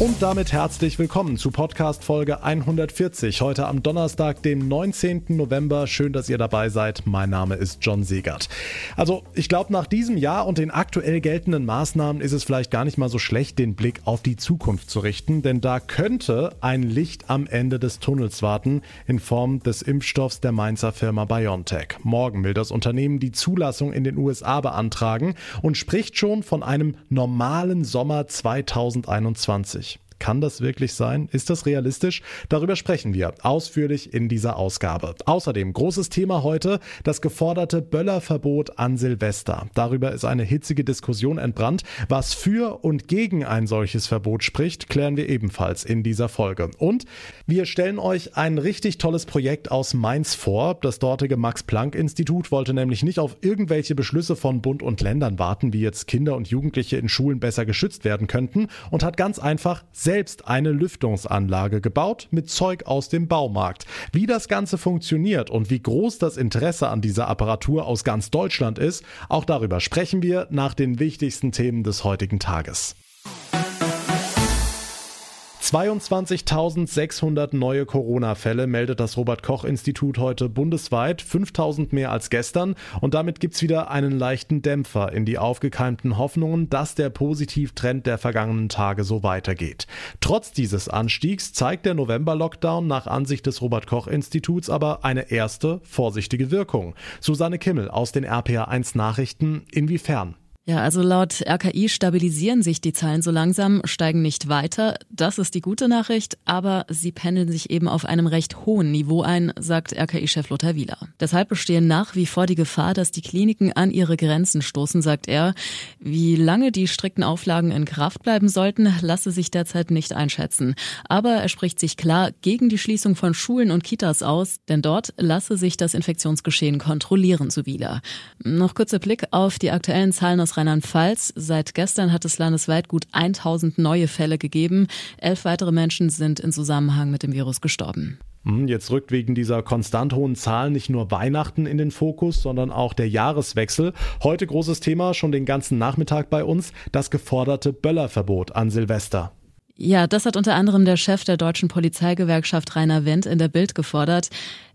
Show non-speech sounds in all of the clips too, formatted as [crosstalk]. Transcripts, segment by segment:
Und damit herzlich willkommen zu Podcast Folge 140. Heute am Donnerstag, dem 19. November. Schön, dass ihr dabei seid. Mein Name ist John Segert. Also, ich glaube, nach diesem Jahr und den aktuell geltenden Maßnahmen ist es vielleicht gar nicht mal so schlecht, den Blick auf die Zukunft zu richten, denn da könnte ein Licht am Ende des Tunnels warten in Form des Impfstoffs der Mainzer Firma BioNTech. Morgen will das Unternehmen die Zulassung in den USA beantragen und spricht schon von einem normalen Sommer 2021. Kann das wirklich sein? Ist das realistisch? Darüber sprechen wir ausführlich in dieser Ausgabe. Außerdem großes Thema heute, das geforderte Böllerverbot an Silvester. Darüber ist eine hitzige Diskussion entbrannt. Was für und gegen ein solches Verbot spricht, klären wir ebenfalls in dieser Folge. Und wir stellen euch ein richtig tolles Projekt aus Mainz vor. Das dortige Max-Planck-Institut wollte nämlich nicht auf irgendwelche Beschlüsse von Bund und Ländern warten, wie jetzt Kinder und Jugendliche in Schulen besser geschützt werden könnten und hat ganz einfach selbst eine Lüftungsanlage gebaut mit Zeug aus dem Baumarkt. Wie das Ganze funktioniert und wie groß das Interesse an dieser Apparatur aus ganz Deutschland ist, auch darüber sprechen wir nach den wichtigsten Themen des heutigen Tages. 22.600 neue Corona-Fälle meldet das Robert-Koch-Institut heute bundesweit, 5.000 mehr als gestern und damit gibt's wieder einen leichten Dämpfer in die aufgekeimten Hoffnungen, dass der Positivtrend der vergangenen Tage so weitergeht. Trotz dieses Anstiegs zeigt der November-Lockdown nach Ansicht des Robert-Koch-Instituts aber eine erste vorsichtige Wirkung. Susanne Kimmel aus den RPA1 Nachrichten, inwiefern? Ja, also laut RKI stabilisieren sich die Zahlen so langsam, steigen nicht weiter. Das ist die gute Nachricht, aber sie pendeln sich eben auf einem recht hohen Niveau ein, sagt RKI-Chef Lothar Wieler. Deshalb bestehe nach wie vor die Gefahr, dass die Kliniken an ihre Grenzen stoßen, sagt er. Wie lange die strikten Auflagen in Kraft bleiben sollten, lasse sich derzeit nicht einschätzen. Aber er spricht sich klar gegen die Schließung von Schulen und Kitas aus, denn dort lasse sich das Infektionsgeschehen kontrollieren, so Wieler. Noch kurzer Blick auf die aktuellen Zahlen aus Rheinland-Pfalz. Seit gestern hat es landesweit gut 1000 neue Fälle gegeben. Elf weitere Menschen sind in Zusammenhang mit dem Virus gestorben. Hm, jetzt rückt wegen dieser konstant hohen Zahlen nicht nur Weihnachten in den Fokus, sondern auch der Jahreswechsel. Heute großes Thema, schon den ganzen Nachmittag bei uns, das geforderte Böllerverbot an Silvester. Ja, das hat unter anderem der Chef der deutschen Polizeigewerkschaft Rainer Wendt in der Bild gefordert.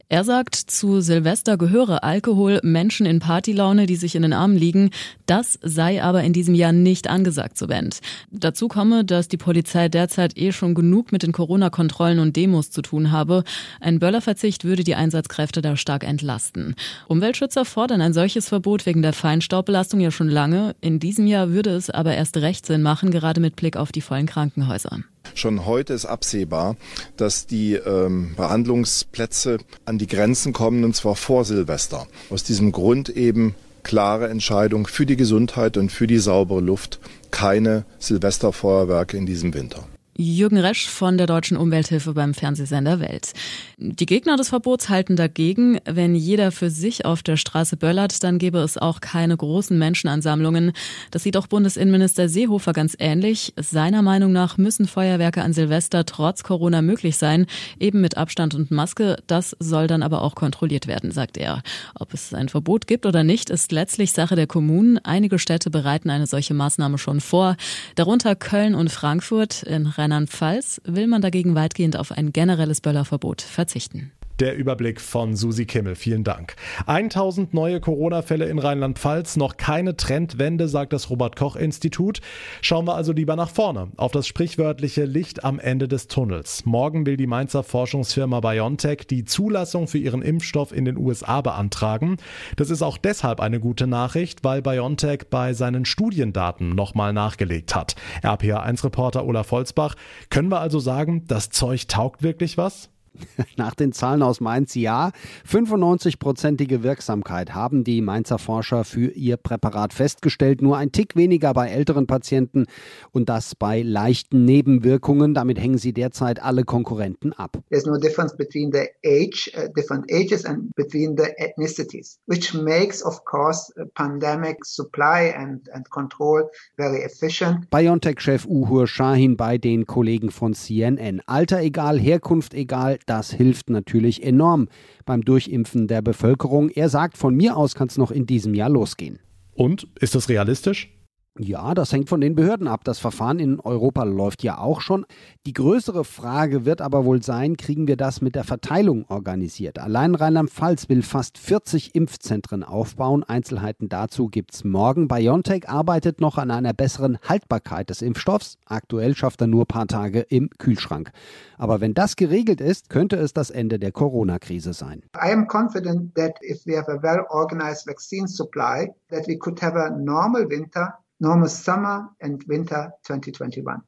Er sagt, zu Silvester gehöre Alkohol Menschen in Partylaune, die sich in den Armen liegen. Das sei aber in diesem Jahr nicht angesagt, so Wendt. Dazu komme, dass die Polizei derzeit eh schon genug mit den Corona-Kontrollen und Demos zu tun habe. Ein Böllerverzicht würde die Einsatzkräfte da stark entlasten. Umweltschützer fordern ein solches Verbot wegen der Feinstaubbelastung ja schon lange. In diesem Jahr würde es aber erst recht Sinn machen, gerade mit Blick auf die vollen Krankenhäuser. Schon heute ist absehbar, dass die ähm, Behandlungsplätze an die Grenzen kommen, und zwar vor Silvester. Aus diesem Grund eben klare Entscheidung für die Gesundheit und für die saubere Luft. Keine Silvesterfeuerwerke in diesem Winter. Jürgen Resch von der Deutschen Umwelthilfe beim Fernsehsender Welt. Die Gegner des Verbots halten dagegen, wenn jeder für sich auf der Straße böllert, dann gäbe es auch keine großen Menschenansammlungen. Das sieht auch Bundesinnenminister Seehofer ganz ähnlich. Seiner Meinung nach müssen Feuerwerke an Silvester trotz Corona möglich sein, eben mit Abstand und Maske. Das soll dann aber auch kontrolliert werden, sagt er. Ob es ein Verbot gibt oder nicht, ist letztlich Sache der Kommunen. Einige Städte bereiten eine solche Maßnahme schon vor, darunter Köln und Frankfurt. In Rheinland-Pfalz will man dagegen weitgehend auf ein generelles Böllerverbot verzichten. Der Überblick von Susi Kimmel. Vielen Dank. 1000 neue Corona-Fälle in Rheinland-Pfalz. Noch keine Trendwende, sagt das Robert-Koch-Institut. Schauen wir also lieber nach vorne. Auf das sprichwörtliche Licht am Ende des Tunnels. Morgen will die Mainzer Forschungsfirma BioNTech die Zulassung für ihren Impfstoff in den USA beantragen. Das ist auch deshalb eine gute Nachricht, weil BioNTech bei seinen Studiendaten nochmal nachgelegt hat. RPA1-Reporter Olaf Volzbach. Können wir also sagen, das Zeug taugt wirklich was? [laughs] Nach den Zahlen aus Mainz ja. 95-prozentige Wirksamkeit haben die Mainzer Forscher für ihr Präparat festgestellt. Nur ein Tick weniger bei älteren Patienten und das bei leichten Nebenwirkungen. Damit hängen sie derzeit alle Konkurrenten ab. There's no difference between the age, uh, different ages and between the ethnicities, which makes of course pandemic supply and, and control very efficient. BioNTech-Chef Uhur Shahin bei den Kollegen von CNN. Alter egal, Herkunft egal, das hilft natürlich enorm beim Durchimpfen der Bevölkerung. Er sagt, von mir aus kann es noch in diesem Jahr losgehen. Und ist das realistisch? Ja, das hängt von den Behörden ab. Das Verfahren in Europa läuft ja auch schon. Die größere Frage wird aber wohl sein, kriegen wir das mit der Verteilung organisiert? Allein Rheinland-Pfalz will fast 40 Impfzentren aufbauen. Einzelheiten dazu gibt's morgen. BioNTech arbeitet noch an einer besseren Haltbarkeit des Impfstoffs. Aktuell schafft er nur paar Tage im Kühlschrank. Aber wenn das geregelt ist, könnte es das Ende der Corona-Krise sein. I am confident that if we have a well-organized vaccine supply, that we could have a normal winter normal summer and winter 2021.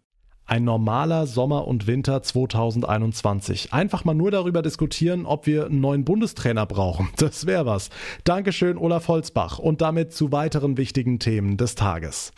Ein normaler Sommer und Winter 2021. Einfach mal nur darüber diskutieren, ob wir einen neuen Bundestrainer brauchen. [laughs] Das wäre was. Dankeschön, Olaf Holzbach. Und damit zu weiteren wichtigen Themen des Tages.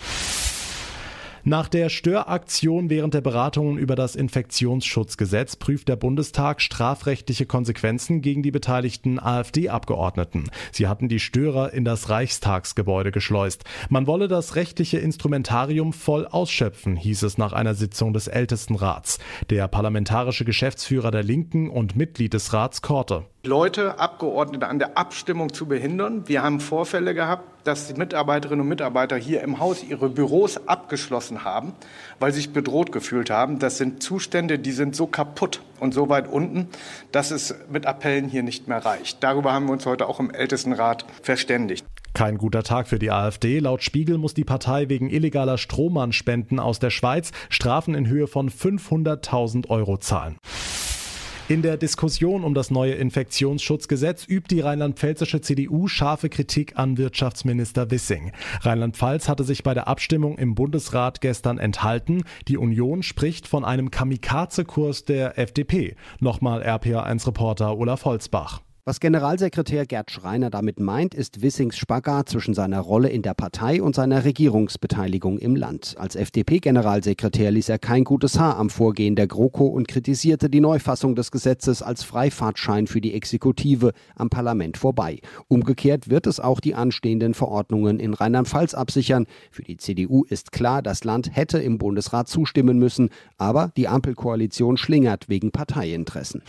Nach der Störaktion während der Beratungen über das Infektionsschutzgesetz prüft der Bundestag strafrechtliche Konsequenzen gegen die beteiligten AfD-Abgeordneten. Sie hatten die Störer in das Reichstagsgebäude geschleust. Man wolle das rechtliche Instrumentarium voll ausschöpfen, hieß es nach einer Sitzung des Ältestenrats. Der parlamentarische Geschäftsführer der Linken und Mitglied des Rats Korte. Leute, Abgeordnete an der Abstimmung zu behindern. Wir haben Vorfälle gehabt, dass die Mitarbeiterinnen und Mitarbeiter hier im Haus ihre Büros abgeschlossen haben, weil sie sich bedroht gefühlt haben. Das sind Zustände, die sind so kaputt und so weit unten, dass es mit Appellen hier nicht mehr reicht. Darüber haben wir uns heute auch im Ältestenrat verständigt. Kein guter Tag für die AfD. Laut Spiegel muss die Partei wegen illegaler Strohmannspenden aus der Schweiz Strafen in Höhe von 500.000 Euro zahlen. In der Diskussion um das neue Infektionsschutzgesetz übt die rheinland-pfälzische CDU scharfe Kritik an Wirtschaftsminister Wissing. Rheinland-Pfalz hatte sich bei der Abstimmung im Bundesrat gestern enthalten. Die Union spricht von einem Kamikaze-Kurs der FDP. Nochmal RPA1-Reporter Olaf Holzbach. Was Generalsekretär Gerd Schreiner damit meint, ist Wissings Spagat zwischen seiner Rolle in der Partei und seiner Regierungsbeteiligung im Land. Als FDP-Generalsekretär ließ er kein gutes Haar am Vorgehen der GroKo und kritisierte die Neufassung des Gesetzes als Freifahrtschein für die Exekutive am Parlament vorbei. Umgekehrt wird es auch die anstehenden Verordnungen in Rheinland-Pfalz absichern. Für die CDU ist klar, das Land hätte im Bundesrat zustimmen müssen, aber die Ampelkoalition schlingert wegen Parteiinteressen.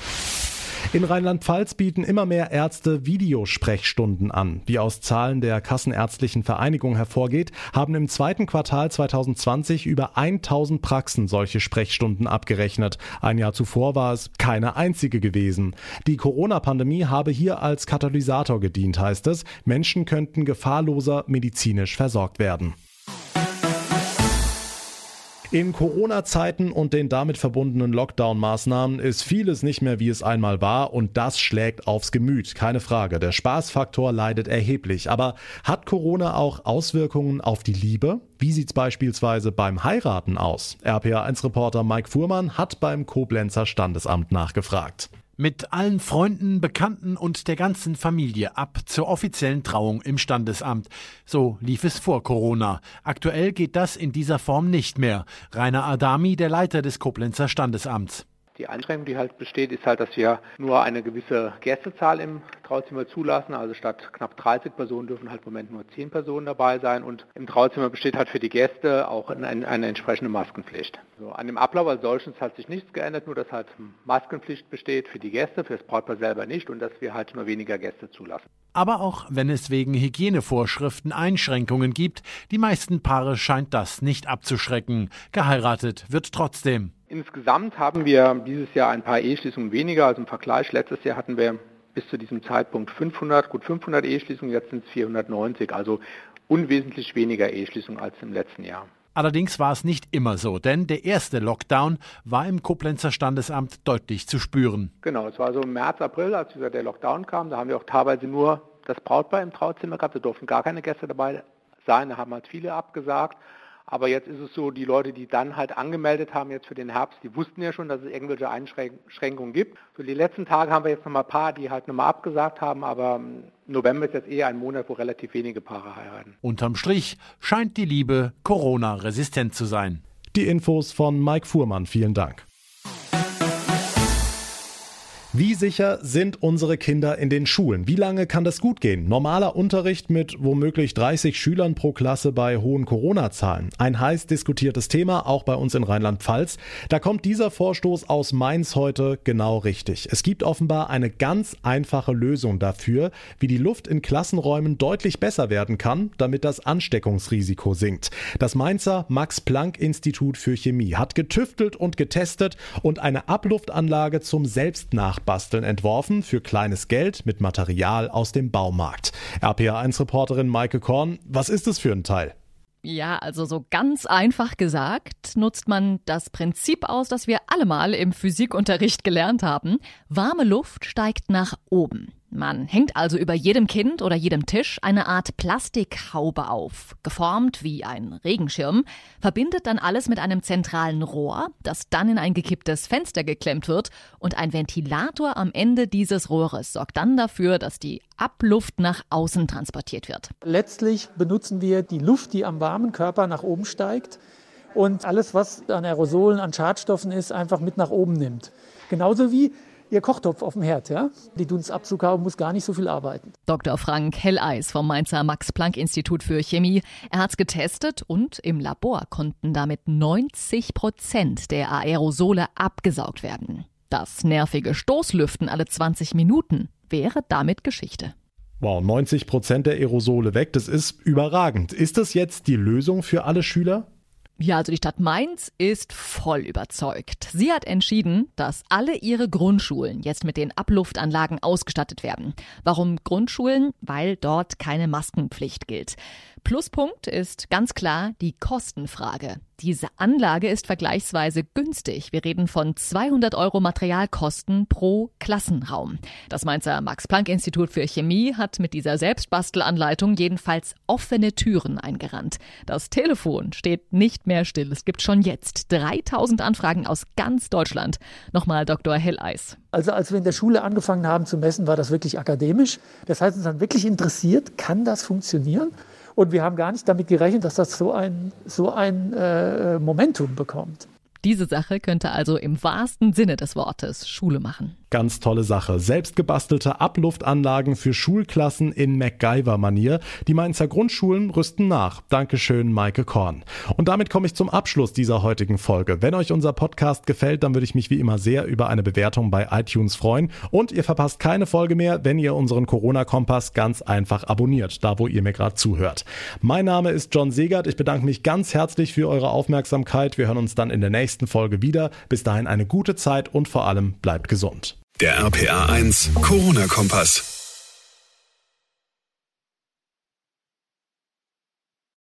In Rheinland-Pfalz bieten immer mehr Ärzte Videosprechstunden an. Wie aus Zahlen der Kassenärztlichen Vereinigung hervorgeht, haben im zweiten Quartal 2020 über 1000 Praxen solche Sprechstunden abgerechnet. Ein Jahr zuvor war es keine einzige gewesen. Die Corona-Pandemie habe hier als Katalysator gedient, heißt es. Menschen könnten gefahrloser medizinisch versorgt werden. In Corona-Zeiten und den damit verbundenen Lockdown-Maßnahmen ist vieles nicht mehr, wie es einmal war und das schlägt aufs Gemüt, keine Frage. Der Spaßfaktor leidet erheblich. Aber hat Corona auch Auswirkungen auf die Liebe? Wie sieht's beispielsweise beim Heiraten aus? RPA1-Reporter Mike Fuhrmann hat beim Koblenzer Standesamt nachgefragt mit allen Freunden, Bekannten und der ganzen Familie ab zur offiziellen Trauung im Standesamt. So lief es vor Corona. Aktuell geht das in dieser Form nicht mehr. Rainer Adami, der Leiter des Koblenzer Standesamts. Die Einschränkung, die halt besteht, ist halt, dass wir nur eine gewisse Gästezahl im Trauzimmer zulassen. Also statt knapp 30 Personen dürfen halt im Moment nur 10 Personen dabei sein. Und im Trauzimmer besteht halt für die Gäste auch eine, eine entsprechende Maskenpflicht. So, an dem Ablauf als solches hat sich nichts geändert, nur dass halt Maskenpflicht besteht für die Gäste, für das Brautpaar selber nicht und dass wir halt nur weniger Gäste zulassen. Aber auch wenn es wegen Hygienevorschriften Einschränkungen gibt, die meisten Paare scheint das nicht abzuschrecken. Geheiratet wird trotzdem. Insgesamt haben wir dieses Jahr ein paar Eheschließungen weniger. Also im Vergleich letztes Jahr hatten wir bis zu diesem Zeitpunkt 500, gut 500 Eheschließungen, jetzt sind es 490. Also unwesentlich weniger Eheschließungen als im letzten Jahr. Allerdings war es nicht immer so, denn der erste Lockdown war im Koblenzer Standesamt deutlich zu spüren. Genau, es war so im März, April, als wieder der Lockdown kam. Da haben wir auch teilweise nur das Brautpaar im Trauzimmer gehabt. Da durften gar keine Gäste dabei sein. Da haben halt viele abgesagt. Aber jetzt ist es so, die Leute, die dann halt angemeldet haben jetzt für den Herbst, die wussten ja schon, dass es irgendwelche Einschränkungen gibt. So die letzten Tage haben wir jetzt nochmal ein paar, die halt nochmal abgesagt haben, aber November ist jetzt eher ein Monat, wo relativ wenige Paare heiraten. Unterm Strich scheint die Liebe Corona-resistent zu sein. Die Infos von Mike Fuhrmann, vielen Dank. Wie sicher sind unsere Kinder in den Schulen? Wie lange kann das gut gehen? Normaler Unterricht mit womöglich 30 Schülern pro Klasse bei hohen Corona-Zahlen. Ein heiß diskutiertes Thema, auch bei uns in Rheinland-Pfalz. Da kommt dieser Vorstoß aus Mainz heute genau richtig. Es gibt offenbar eine ganz einfache Lösung dafür, wie die Luft in Klassenräumen deutlich besser werden kann, damit das Ansteckungsrisiko sinkt. Das Mainzer Max-Planck-Institut für Chemie hat getüftelt und getestet und eine Abluftanlage zum Selbstnach Nachbasteln entworfen für kleines Geld mit Material aus dem Baumarkt. RPA1-Reporterin Maike Korn, was ist es für ein Teil? Ja, also so ganz einfach gesagt, nutzt man das Prinzip aus, das wir alle mal im Physikunterricht gelernt haben. Warme Luft steigt nach oben. Man hängt also über jedem Kind oder jedem Tisch eine Art Plastikhaube auf, geformt wie ein Regenschirm, verbindet dann alles mit einem zentralen Rohr, das dann in ein gekipptes Fenster geklemmt wird und ein Ventilator am Ende dieses Rohres sorgt dann dafür, dass die Abluft nach außen transportiert wird. Letztlich benutzen wir die Luft, die am warmen Körper nach oben steigt und alles, was an Aerosolen, an Schadstoffen ist, einfach mit nach oben nimmt. Genauso wie ihr Kochtopf auf dem Herd. Ja? Die Dunstabzughaube muss gar nicht so viel arbeiten. Dr. Frank Helleis vom Mainzer Max-Planck-Institut für Chemie. Er hat es getestet und im Labor konnten damit 90 Prozent der Aerosole abgesaugt werden. Das nervige Stoßlüften alle 20 Minuten wäre damit Geschichte. Wow, 90 Prozent der Aerosole weg, das ist überragend. Ist das jetzt die Lösung für alle Schüler? Ja, also die Stadt Mainz ist voll überzeugt. Sie hat entschieden, dass alle ihre Grundschulen jetzt mit den Abluftanlagen ausgestattet werden. Warum Grundschulen? Weil dort keine Maskenpflicht gilt. Pluspunkt ist ganz klar die Kostenfrage. Diese Anlage ist vergleichsweise günstig. Wir reden von 200 Euro Materialkosten pro Klassenraum. Das Mainzer Max-Planck-Institut für Chemie hat mit dieser Selbstbastelanleitung jedenfalls offene Türen eingerannt. Das Telefon steht nicht mehr still. Es gibt schon jetzt 3000 Anfragen aus ganz Deutschland. Nochmal Dr. Helleis. Also als wir in der Schule angefangen haben zu messen, war das wirklich akademisch. Das heißt, uns dann wirklich interessiert, kann das funktionieren? Und wir haben gar nicht damit gerechnet, dass das so ein, so ein äh, Momentum bekommt. Diese Sache könnte also im wahrsten Sinne des Wortes Schule machen. Ganz tolle Sache. Selbstgebastelte Abluftanlagen für Schulklassen in MacGyver-Manier. Die Mainzer Grundschulen rüsten nach. Dankeschön, Maike Korn. Und damit komme ich zum Abschluss dieser heutigen Folge. Wenn euch unser Podcast gefällt, dann würde ich mich wie immer sehr über eine Bewertung bei iTunes freuen. Und ihr verpasst keine Folge mehr, wenn ihr unseren Corona-Kompass ganz einfach abonniert, da wo ihr mir gerade zuhört. Mein Name ist John Segert. Ich bedanke mich ganz herzlich für eure Aufmerksamkeit. Wir hören uns dann in der nächsten Folge wieder. Bis dahin eine gute Zeit und vor allem bleibt gesund. Der RPA 1 Corona-Kompass.